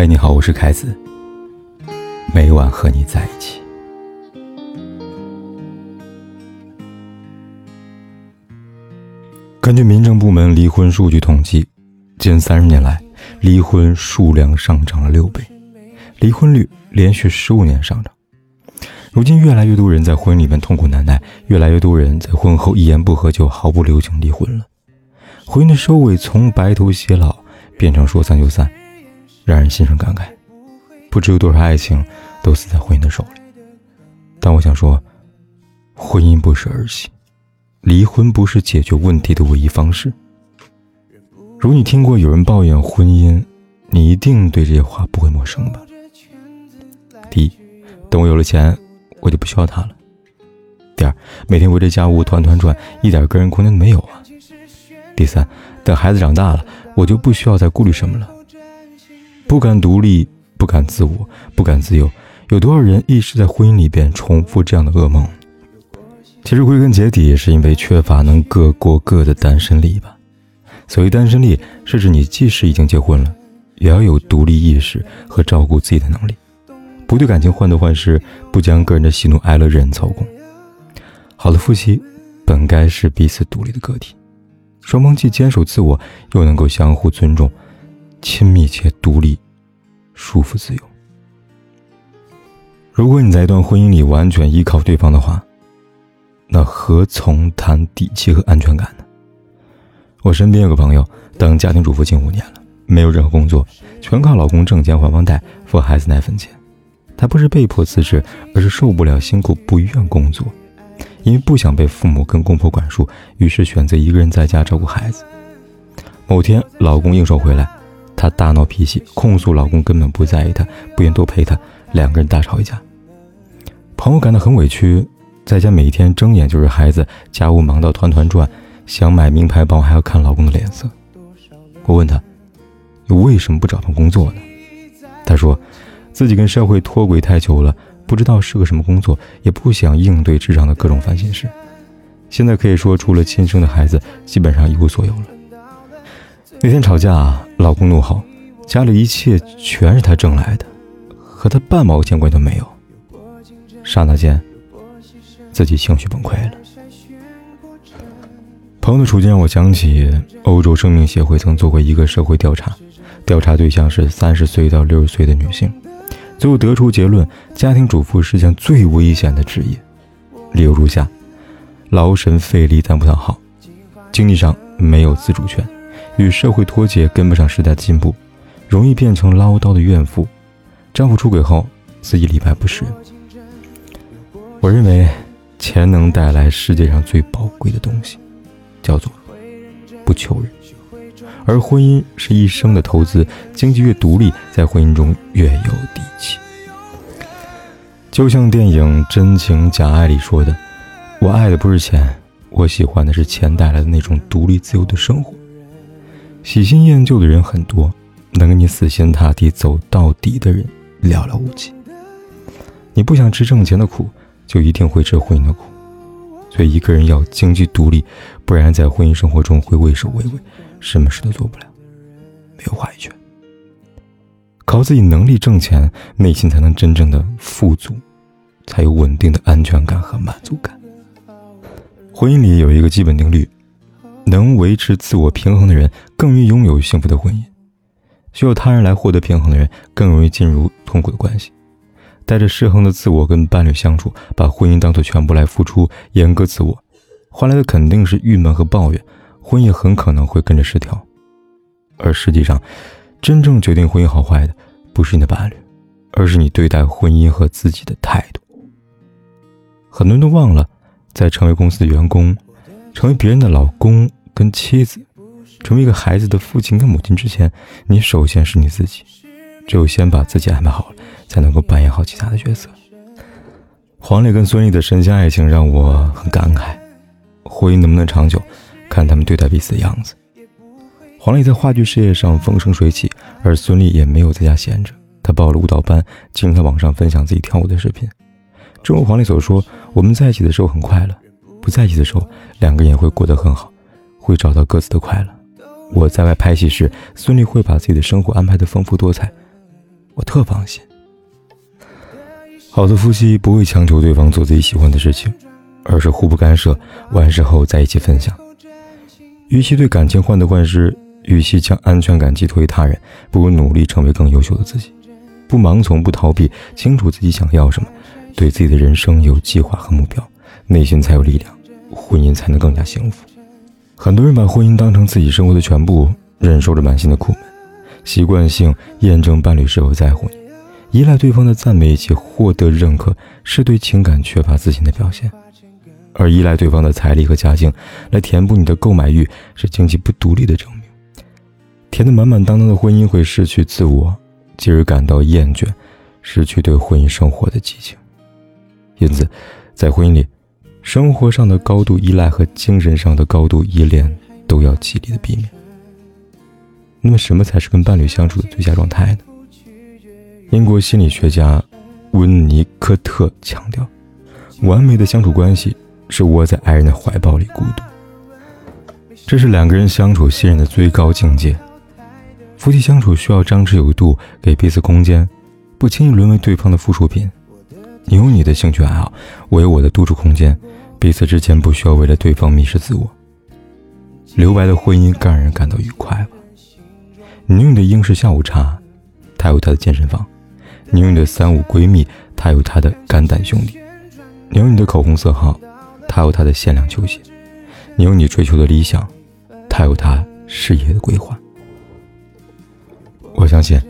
嗨，你好，我是凯子。每晚和你在一起。根据民政部门离婚数据统计，近三十年来，离婚数量上涨了六倍，离婚率连续十五年上涨。如今，越来越多人在婚姻里面痛苦难耐，越来越多人在婚后一言不合就毫不留情离婚了。婚姻的收尾从白头偕老变成说散就散。让人心生感慨，不知有多少爱情都死在婚姻的手里。但我想说，婚姻不是儿戏，离婚不是解决问题的唯一方式。如你听过有人抱怨婚姻，你一定对这些话不会陌生吧？第一，等我有了钱，我就不需要他了。第二，每天围着家务团团转，一点个人空间都没有啊。第三，等孩子长大了，我就不需要再顾虑什么了。不敢独立，不敢自我，不敢自由，有多少人一直在婚姻里边重复这样的噩梦？其实归根结底，是因为缺乏能各过各的单身力吧。所谓单身力，是指你即使已经结婚了，也要有独立意识和照顾自己的能力，不对感情患得患失，不将个人的喜怒哀乐任人操控。好的夫妻，本该是彼此独立的个体，双方既坚守自我，又能够相互尊重。亲密且独立，束缚自由。如果你在一段婚姻里完全依靠对方的话，那何从谈底气和安全感呢？我身边有个朋友，当家庭主妇近五年了，没有任何工作，全靠老公挣钱还房贷、付孩子奶粉钱。她不是被迫辞职，而是受不了辛苦，不愿工作，因为不想被父母跟公婆管束，于是选择一个人在家照顾孩子。某天，老公应酬回来。她大闹脾气，控诉老公根本不在意她，不愿多陪她，两个人大吵一架。朋友感到很委屈，在家每天睁眼就是孩子，家务忙到团团转，想买名牌包还要看老公的脸色。我问他：“你为什么不找份工作呢？”他说：“自己跟社会脱轨太久了，不知道是个什么工作，也不想应对职场的各种烦心事。现在可以说，除了亲生的孩子，基本上一无所有了。”那天吵架，老公怒吼：“家里一切全是他挣来的，和他半毛钱关系都没有。”刹那间，自己情绪崩溃了。朋友的处境让我想起欧洲生命协会曾做过一个社会调查，调查对象是三十岁到六十岁的女性，最后得出结论：家庭主妇是项最危险的职业。理由如下：劳神费力但不讨好，经济上没有自主权。与社会脱节，跟不上时代的进步，容易变成唠叨的怨妇。丈夫出轨后，自己礼拜不是。我认为，钱能带来世界上最宝贵的东西，叫做不求人。而婚姻是一生的投资，经济越独立，在婚姻中越有底气。就像电影《真情假爱》里说的：“我爱的不是钱，我喜欢的是钱带来的那种独立自由的生活。”喜新厌旧的人很多，能跟你死心塌地走到底的人寥寥无几。你不想吃挣钱的苦，就一定会吃婚姻的苦。所以一个人要经济独立，不然在婚姻生活中会畏首畏尾，什么事都做不了，没有话语权。靠自己能力挣钱，内心才能真正的富足，才有稳定的安全感和满足感。婚姻里有一个基本定律。能维持自我平衡的人，更易拥有幸福的婚姻；需要他人来获得平衡的人，更容易进入痛苦的关系。带着失衡的自我跟伴侣相处，把婚姻当作全部来付出，严格自我，换来的肯定是郁闷和抱怨，婚姻很可能会跟着失调。而实际上，真正决定婚姻好坏的，不是你的伴侣，而是你对待婚姻和自己的态度。很多人都忘了，在成为公司的员工，成为别人的老公。跟妻子，成为一个孩子的父亲跟母亲之前，你首先是你自己。只有先把自己安排好了，才能够扮演好其他的角色。黄磊跟孙俪的神仙爱情让我很感慨，婚姻能不能长久，看他们对待彼此的样子。黄磊在话剧事业上风生水起，而孙俪也没有在家闲着，她报了舞蹈班，经常在网上分享自己跳舞的视频。正如黄磊所说：“我们在一起的时候很快乐，不在一起的时候，两个人也会过得很好。”会找到各自的快乐。我在外拍戏时，孙俪会把自己的生活安排的丰富多彩，我特放心。好的夫妻不会强求对方做自己喜欢的事情，而是互不干涉，完事后在一起分享。与其对感情患得患失，与其将安全感寄托于他人，不如努力成为更优秀的自己。不盲从，不逃避，清楚自己想要什么，对自己的人生有计划和目标，内心才有力量，婚姻才能更加幸福。很多人把婚姻当成自己生活的全部，忍受着满心的苦闷，习惯性验证伴侣是否在乎你，依赖对方的赞美以及获得认可，是对情感缺乏自信的表现；而依赖对方的财力和家境来填补你的购买欲，是经济不独立的证明。填得满满当当的婚姻会失去自我。继而感到厌倦，失去对婚姻生活的激情。因此，在婚姻里，生活上的高度依赖和精神上的高度依恋都要极力的避免。那么，什么才是跟伴侣相处的最佳状态呢？英国心理学家温尼科特强调，完美的相处关系是窝在爱人的怀抱里孤独，这是两个人相处信任的最高境界。夫妻相处需要张弛有度，给彼此空间，不轻易沦为对方的附属品。你有你的兴趣爱好，我有我的独处空间，彼此之间不需要为了对方迷失自我。留白的婚姻更让人感到愉快吧。你用的英式下午茶，他有他的健身房；你用的三五闺蜜，他有他的肝胆兄弟；你有你的口红色号，他有他的限量球鞋；你有你追求的理想，他有他事业的规划。我相信，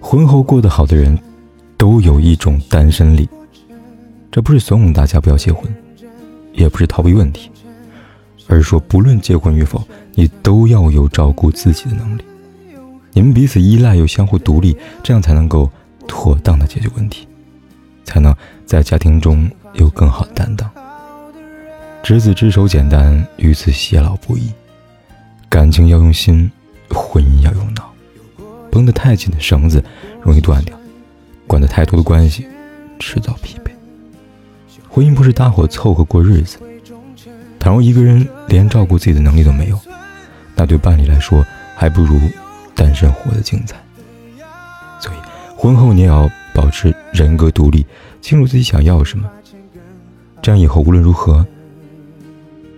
婚后过得好的人，都有一种单身力。这不是怂恿大家不要结婚，也不是逃避问题，而是说，不论结婚与否，你都要有照顾自己的能力。你们彼此依赖又相互独立，这样才能够妥当的解决问题，才能在家庭中有更好的担当。执子之手简单，与子偕老不易。感情要用心，婚姻要用脑。绷得太紧的绳子容易断掉，管得太多的关系迟早疲惫。婚姻不是大伙凑合过日子，倘若一个人连照顾自己的能力都没有，那对伴侣来说还不如单身活得精彩。所以，婚后你也要保持人格独立，清楚自己想要什么，这样以后无论如何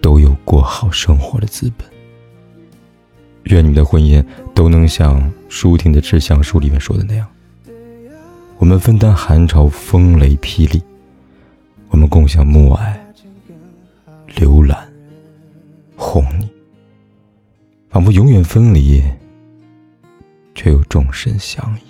都有过好生活的资本。愿你们的婚姻都能像舒婷的《致橡树》里面说的那样，我们分担寒潮、风雷、霹雳，们共享暮霭、浏览，哄你，仿佛永远分离，却又终身相依。